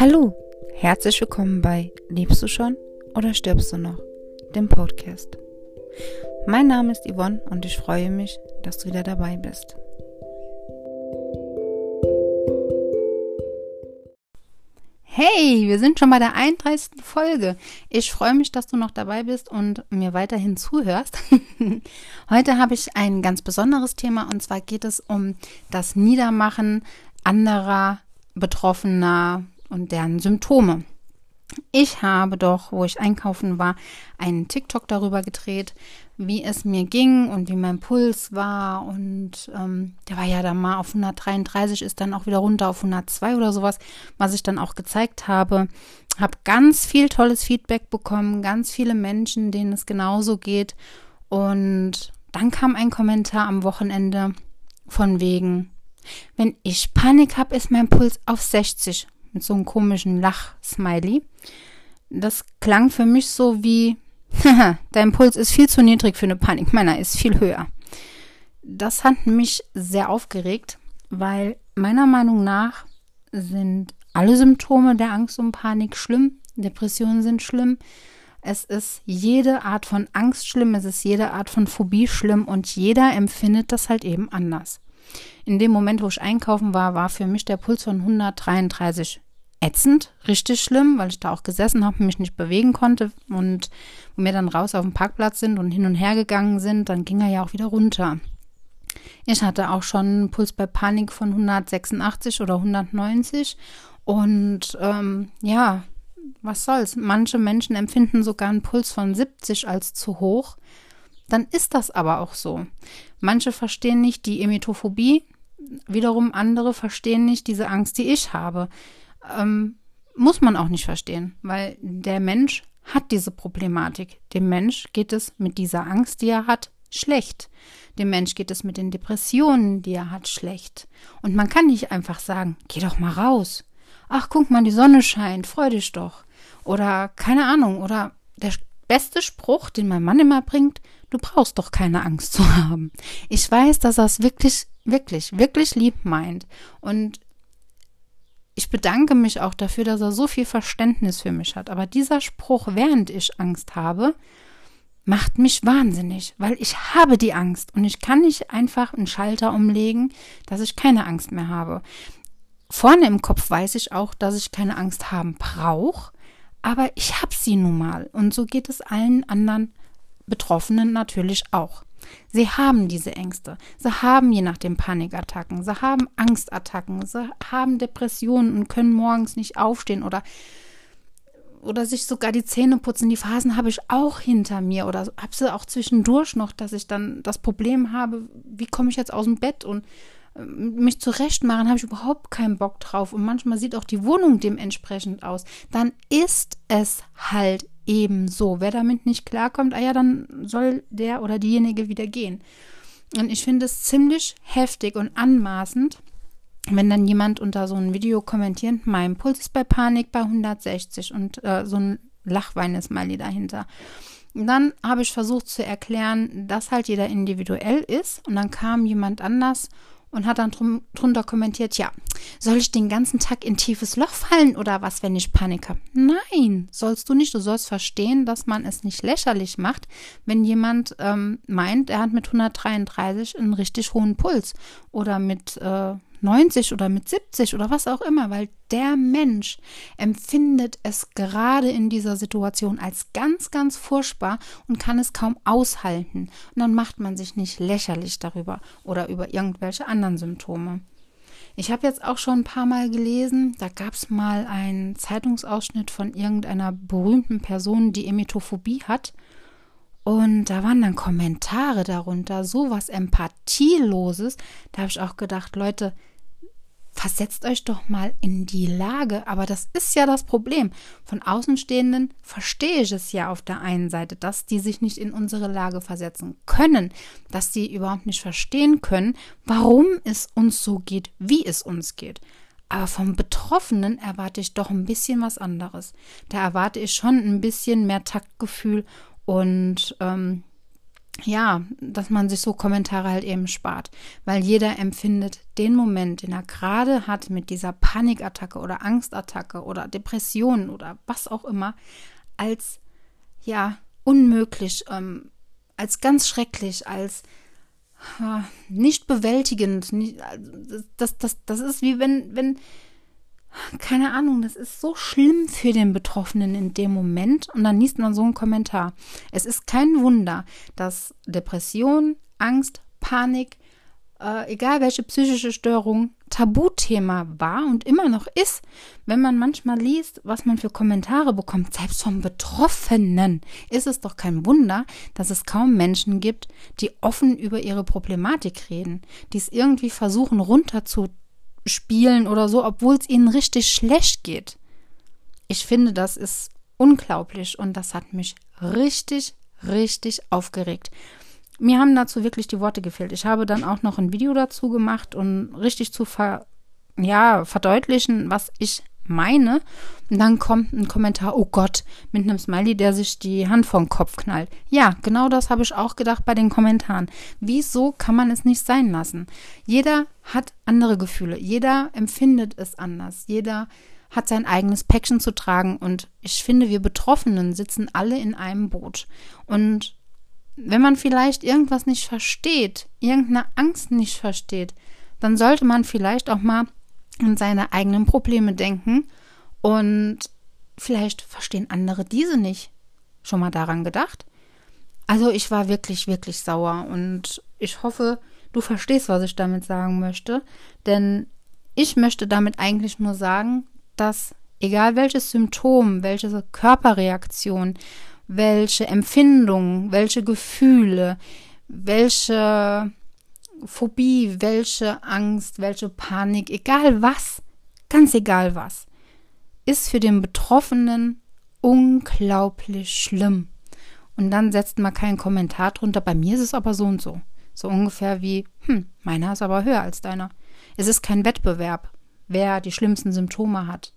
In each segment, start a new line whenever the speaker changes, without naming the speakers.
Hallo, herzlich willkommen bei Lebst du schon oder stirbst du noch? Dem Podcast. Mein Name ist Yvonne und ich freue mich, dass du wieder dabei bist. Hey, wir sind schon bei der 31. Folge. Ich freue mich, dass du noch dabei bist und mir weiterhin zuhörst. Heute habe ich ein ganz besonderes Thema und zwar geht es um das Niedermachen anderer Betroffener und deren Symptome. Ich habe doch, wo ich einkaufen war, einen TikTok darüber gedreht, wie es mir ging und wie mein Puls war. Und ähm, der war ja dann mal auf 133, ist dann auch wieder runter auf 102 oder sowas, was ich dann auch gezeigt habe. Habe ganz viel tolles Feedback bekommen, ganz viele Menschen, denen es genauso geht. Und dann kam ein Kommentar am Wochenende von wegen, wenn ich Panik habe, ist mein Puls auf 60 mit so einem komischen Lach-Smiley. Das klang für mich so wie, dein Puls ist viel zu niedrig für eine Panik, meiner ist viel höher. Das hat mich sehr aufgeregt, weil meiner Meinung nach sind alle Symptome der Angst und Panik schlimm. Depressionen sind schlimm. Es ist jede Art von Angst schlimm, es ist jede Art von Phobie schlimm und jeder empfindet das halt eben anders. In dem Moment, wo ich einkaufen war, war für mich der Puls von 133 ätzend, richtig schlimm, weil ich da auch gesessen habe, mich nicht bewegen konnte und wo wir dann raus auf dem Parkplatz sind und hin und her gegangen sind, dann ging er ja auch wieder runter. Ich hatte auch schon einen Puls bei Panik von 186 oder 190 und ähm, ja, was soll's? Manche Menschen empfinden sogar einen Puls von 70 als zu hoch. Dann ist das aber auch so. Manche verstehen nicht die Emetophobie, wiederum andere verstehen nicht diese Angst, die ich habe. Ähm, muss man auch nicht verstehen, weil der Mensch hat diese Problematik. Dem Mensch geht es mit dieser Angst, die er hat, schlecht. Dem Mensch geht es mit den Depressionen, die er hat, schlecht. Und man kann nicht einfach sagen, geh doch mal raus. Ach, guck mal, die Sonne scheint, freu dich doch. Oder keine Ahnung, oder der beste Spruch, den mein Mann immer bringt, du brauchst doch keine Angst zu haben. Ich weiß, dass er es wirklich, wirklich, wirklich lieb meint. Und ich bedanke mich auch dafür, dass er so viel Verständnis für mich hat. Aber dieser Spruch, während ich Angst habe, macht mich wahnsinnig, weil ich habe die Angst und ich kann nicht einfach einen Schalter umlegen, dass ich keine Angst mehr habe. Vorne im Kopf weiß ich auch, dass ich keine Angst haben brauche, aber ich habe sie nun mal und so geht es allen anderen Betroffenen natürlich auch. Sie haben diese Ängste. Sie haben je nachdem Panikattacken. Sie haben Angstattacken. Sie haben Depressionen und können morgens nicht aufstehen oder oder sich sogar die Zähne putzen. Die Phasen habe ich auch hinter mir oder habe sie auch zwischendurch noch, dass ich dann das Problem habe, wie komme ich jetzt aus dem Bett und mich zurechtmachen, habe ich überhaupt keinen Bock drauf. Und manchmal sieht auch die Wohnung dementsprechend aus. Dann ist es halt ebenso. Wer damit nicht klarkommt, ah ja, dann soll der oder diejenige wieder gehen. Und ich finde es ziemlich heftig und anmaßend, wenn dann jemand unter so ein Video kommentiert, mein Puls ist bei Panik bei 160 und äh, so ein Lachwein-Smiley dahinter. Und dann habe ich versucht zu erklären, dass halt jeder individuell ist. Und dann kam jemand anders und hat dann drum, drunter kommentiert, ja, soll ich den ganzen Tag in tiefes Loch fallen oder was, wenn ich Panik habe? Nein, sollst du nicht. Du sollst verstehen, dass man es nicht lächerlich macht, wenn jemand ähm, meint, er hat mit 133 einen richtig hohen Puls oder mit äh, 90 oder mit 70 oder was auch immer, weil der Mensch empfindet es gerade in dieser Situation als ganz, ganz furchtbar und kann es kaum aushalten. Und dann macht man sich nicht lächerlich darüber oder über irgendwelche anderen Symptome. Ich habe jetzt auch schon ein paar Mal gelesen, da gab es mal einen Zeitungsausschnitt von irgendeiner berühmten Person, die Emetophobie hat. Und da waren dann Kommentare darunter, sowas Empathieloses. Da habe ich auch gedacht, Leute, versetzt euch doch mal in die Lage. Aber das ist ja das Problem. Von Außenstehenden verstehe ich es ja auf der einen Seite, dass die sich nicht in unsere Lage versetzen können, dass sie überhaupt nicht verstehen können, warum es uns so geht, wie es uns geht. Aber vom Betroffenen erwarte ich doch ein bisschen was anderes. Da erwarte ich schon ein bisschen mehr Taktgefühl und ähm, ja, dass man sich so Kommentare halt eben spart, weil jeder empfindet den Moment, den er gerade hat mit dieser Panikattacke oder Angstattacke oder Depression oder was auch immer, als ja unmöglich, ähm, als ganz schrecklich, als äh, nicht bewältigend. Nicht, das, das, das ist wie wenn, wenn keine Ahnung, das ist so schlimm für den Betroffenen in dem Moment und dann liest man so einen Kommentar. Es ist kein Wunder, dass Depression, Angst, Panik, äh, egal welche psychische Störung, Tabuthema war und immer noch ist, wenn man manchmal liest, was man für Kommentare bekommt, selbst vom Betroffenen, ist es doch kein Wunder, dass es kaum Menschen gibt, die offen über ihre Problematik reden, die es irgendwie versuchen runterzu spielen oder so, obwohl es ihnen richtig schlecht geht. Ich finde, das ist unglaublich und das hat mich richtig, richtig aufgeregt. Mir haben dazu wirklich die Worte gefehlt. Ich habe dann auch noch ein Video dazu gemacht und richtig zu ver, ja, verdeutlichen, was ich meine. Und dann kommt ein Kommentar, oh Gott, mit einem Smiley, der sich die Hand den Kopf knallt. Ja, genau das habe ich auch gedacht bei den Kommentaren. Wieso kann man es nicht sein lassen? Jeder hat andere Gefühle, jeder empfindet es anders, jeder hat sein eigenes Päckchen zu tragen und ich finde, wir Betroffenen sitzen alle in einem Boot. Und wenn man vielleicht irgendwas nicht versteht, irgendeine Angst nicht versteht, dann sollte man vielleicht auch mal an seine eigenen Probleme denken und vielleicht verstehen andere diese nicht. Schon mal daran gedacht? Also ich war wirklich, wirklich sauer und ich hoffe, du verstehst, was ich damit sagen möchte, denn ich möchte damit eigentlich nur sagen, dass egal welches Symptom, welche Körperreaktion, welche Empfindung, welche Gefühle, welche Phobie, welche Angst, welche Panik, egal was, ganz egal was, ist für den Betroffenen unglaublich schlimm. Und dann setzt man keinen Kommentar drunter. Bei mir ist es aber so und so. So ungefähr wie, hm, meiner ist aber höher als deiner. Es ist kein Wettbewerb, wer die schlimmsten Symptome hat.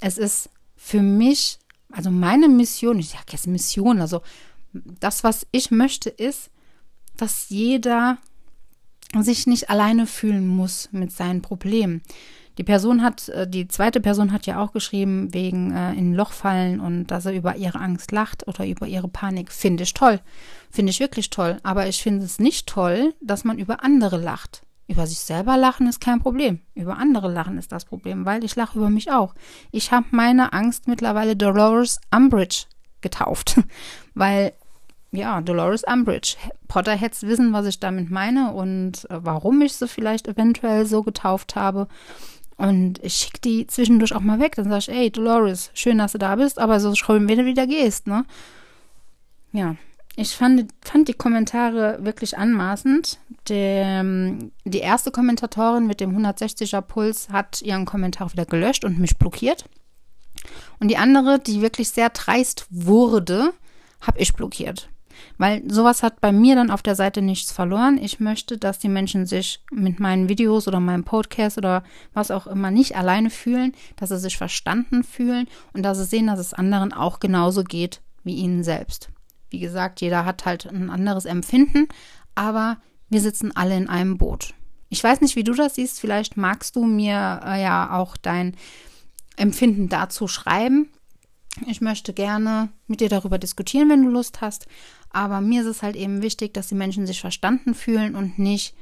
Es ist für mich, also meine Mission, ich sage jetzt Mission, also das, was ich möchte, ist, dass jeder sich nicht alleine fühlen muss mit seinen Problemen. Die Person hat, äh, die zweite Person hat ja auch geschrieben, wegen äh, in ein Loch fallen und dass er über ihre Angst lacht oder über ihre Panik. Finde ich toll. Finde ich wirklich toll. Aber ich finde es nicht toll, dass man über andere lacht. Über sich selber lachen ist kein Problem. Über andere lachen ist das Problem, weil ich lache über mich auch. Ich habe meine Angst mittlerweile Dolores Umbridge getauft, weil ja, Dolores Umbridge. Potter hätte wissen, was ich damit meine und äh, warum ich sie vielleicht eventuell so getauft habe. Und ich schicke die zwischendurch auch mal weg. Dann sage ich, ey, Dolores, schön, dass du da bist, aber so schön, wenn du wieder gehst, ne? Ja, ich fand, fand die Kommentare wirklich anmaßend. Der, die erste Kommentatorin mit dem 160er Puls hat ihren Kommentar wieder gelöscht und mich blockiert. Und die andere, die wirklich sehr dreist wurde, habe ich blockiert. Weil sowas hat bei mir dann auf der Seite nichts verloren. Ich möchte, dass die Menschen sich mit meinen Videos oder meinem Podcast oder was auch immer nicht alleine fühlen, dass sie sich verstanden fühlen und dass sie sehen, dass es anderen auch genauso geht wie ihnen selbst. Wie gesagt, jeder hat halt ein anderes Empfinden, aber wir sitzen alle in einem Boot. Ich weiß nicht, wie du das siehst. Vielleicht magst du mir äh, ja auch dein Empfinden dazu schreiben. Ich möchte gerne mit dir darüber diskutieren, wenn du Lust hast. Aber mir ist es halt eben wichtig, dass die Menschen sich verstanden fühlen und nicht,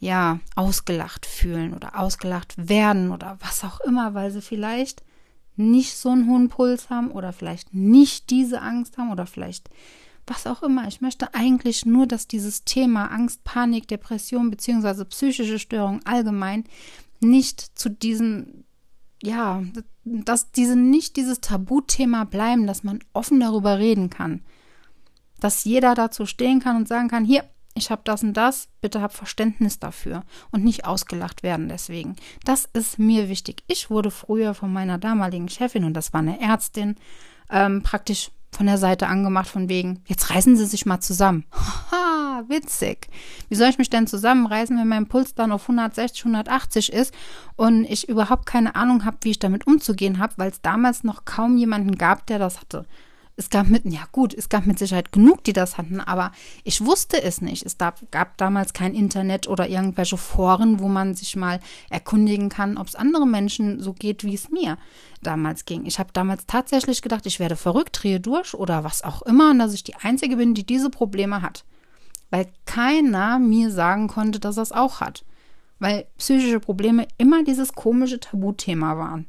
ja, ausgelacht fühlen oder ausgelacht werden oder was auch immer, weil sie vielleicht nicht so einen hohen Puls haben oder vielleicht nicht diese Angst haben oder vielleicht was auch immer. Ich möchte eigentlich nur, dass dieses Thema Angst, Panik, Depression beziehungsweise psychische Störung allgemein nicht zu diesen, ja, dass diese nicht dieses Tabuthema bleiben, dass man offen darüber reden kann dass jeder dazu stehen kann und sagen kann, hier, ich habe das und das, bitte hab Verständnis dafür und nicht ausgelacht werden deswegen. Das ist mir wichtig. Ich wurde früher von meiner damaligen Chefin, und das war eine Ärztin, ähm, praktisch von der Seite angemacht, von wegen, jetzt reißen Sie sich mal zusammen. Haha, witzig. Wie soll ich mich denn zusammenreißen, wenn mein Puls dann auf 160, 180 ist und ich überhaupt keine Ahnung habe, wie ich damit umzugehen habe, weil es damals noch kaum jemanden gab, der das hatte. Es gab mit, ja gut, es gab mit Sicherheit genug, die das hatten, aber ich wusste es nicht. Es gab damals kein Internet oder irgendwelche Foren, wo man sich mal erkundigen kann, ob es anderen Menschen so geht, wie es mir damals ging. Ich habe damals tatsächlich gedacht, ich werde verrückt, drehe durch oder was auch immer und dass ich die Einzige bin, die diese Probleme hat. Weil keiner mir sagen konnte, dass er es auch hat. Weil psychische Probleme immer dieses komische Tabuthema waren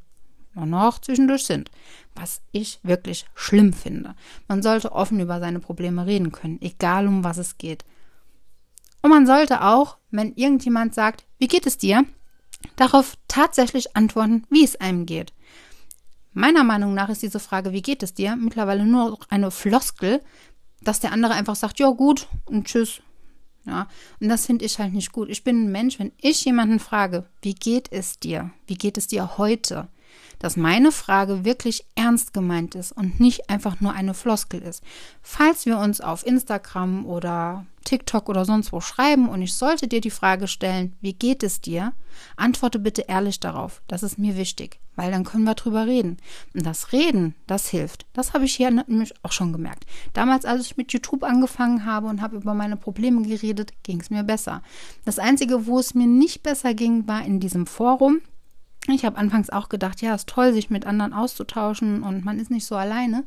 und noch zwischendurch sind, was ich wirklich schlimm finde. Man sollte offen über seine Probleme reden können, egal um was es geht. Und man sollte auch, wenn irgendjemand sagt, wie geht es dir, darauf tatsächlich antworten, wie es einem geht. Meiner Meinung nach ist diese Frage, wie geht es dir, mittlerweile nur eine Floskel, dass der andere einfach sagt, ja gut und tschüss. Ja, und das finde ich halt nicht gut. Ich bin ein Mensch, wenn ich jemanden frage, wie geht es dir? Wie geht es dir heute? Dass meine Frage wirklich ernst gemeint ist und nicht einfach nur eine Floskel ist. Falls wir uns auf Instagram oder TikTok oder sonst wo schreiben und ich sollte dir die Frage stellen, wie geht es dir? Antworte bitte ehrlich darauf. Das ist mir wichtig, weil dann können wir drüber reden. Und das Reden, das hilft. Das habe ich hier nämlich auch schon gemerkt. Damals, als ich mit YouTube angefangen habe und habe über meine Probleme geredet, ging es mir besser. Das Einzige, wo es mir nicht besser ging, war in diesem Forum. Ich habe anfangs auch gedacht, ja, ist toll, sich mit anderen auszutauschen und man ist nicht so alleine.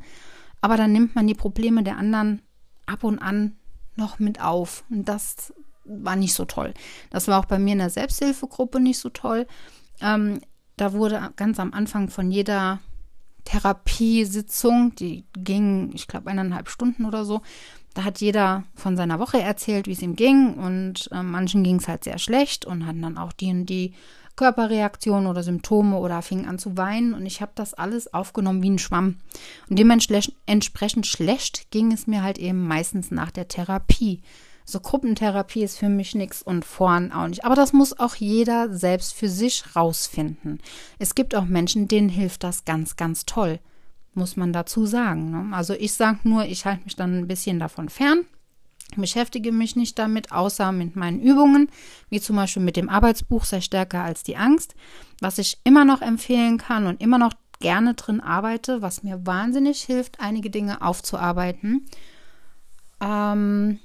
Aber dann nimmt man die Probleme der anderen ab und an noch mit auf. Und das war nicht so toll. Das war auch bei mir in der Selbsthilfegruppe nicht so toll. Ähm, da wurde ganz am Anfang von jeder Therapiesitzung, die ging, ich glaube, eineinhalb Stunden oder so, da hat jeder von seiner Woche erzählt, wie es ihm ging. Und äh, manchen ging es halt sehr schlecht und hatten dann auch die und die Körperreaktionen oder Symptome oder fing an zu weinen und ich habe das alles aufgenommen wie ein Schwamm. Und dementsprechend schlecht ging es mir halt eben meistens nach der Therapie. So Gruppentherapie ist für mich nichts und vorn auch nicht. Aber das muss auch jeder selbst für sich rausfinden. Es gibt auch Menschen, denen hilft das ganz, ganz toll. Muss man dazu sagen. Ne? Also ich sage nur, ich halte mich dann ein bisschen davon fern beschäftige mich nicht damit, außer mit meinen Übungen, wie zum Beispiel mit dem Arbeitsbuch Sei stärker als die Angst, was ich immer noch empfehlen kann und immer noch gerne drin arbeite, was mir wahnsinnig hilft, einige Dinge aufzuarbeiten. Ähm,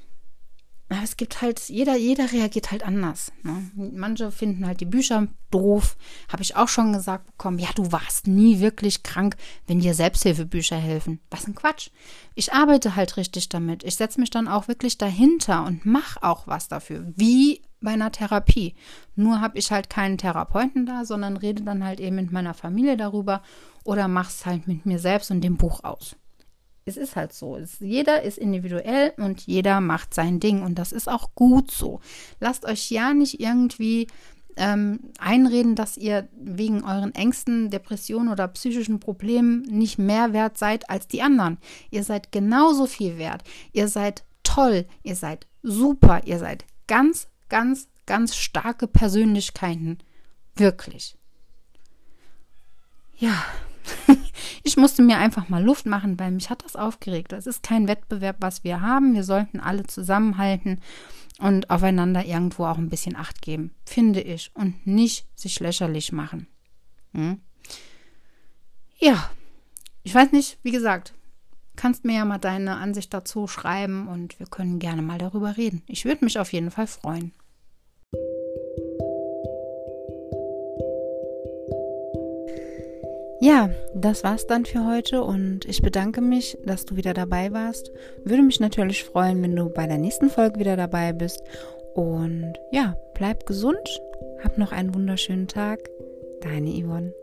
es gibt halt, jeder, jeder reagiert halt anders. Ne? Manche finden halt die Bücher doof. Habe ich auch schon gesagt bekommen, ja, du warst nie wirklich krank, wenn dir Selbsthilfebücher helfen. Was ein Quatsch. Ich arbeite halt richtig damit. Ich setze mich dann auch wirklich dahinter und mache auch was dafür. Wie bei einer Therapie. Nur habe ich halt keinen Therapeuten da, sondern rede dann halt eben mit meiner Familie darüber oder mache es halt mit mir selbst und dem Buch aus es ist halt so. Es, jeder ist individuell und jeder macht sein Ding und das ist auch gut so. Lasst euch ja nicht irgendwie ähm, einreden, dass ihr wegen euren Ängsten, Depressionen oder psychischen Problemen nicht mehr wert seid als die anderen. Ihr seid genauso viel wert. Ihr seid toll. Ihr seid super. Ihr seid ganz, ganz, ganz starke Persönlichkeiten. Wirklich. Ja. Ich musste mir einfach mal Luft machen, weil mich hat das aufgeregt. Das ist kein Wettbewerb, was wir haben. Wir sollten alle zusammenhalten und aufeinander irgendwo auch ein bisschen Acht geben, finde ich. Und nicht sich lächerlich machen. Hm? Ja, ich weiß nicht, wie gesagt, kannst mir ja mal deine Ansicht dazu schreiben und wir können gerne mal darüber reden. Ich würde mich auf jeden Fall freuen. Ja, das war's dann für heute und ich bedanke mich, dass du wieder dabei warst. Würde mich natürlich freuen, wenn du bei der nächsten Folge wieder dabei bist. Und ja, bleib gesund, hab noch einen wunderschönen Tag. Deine Yvonne.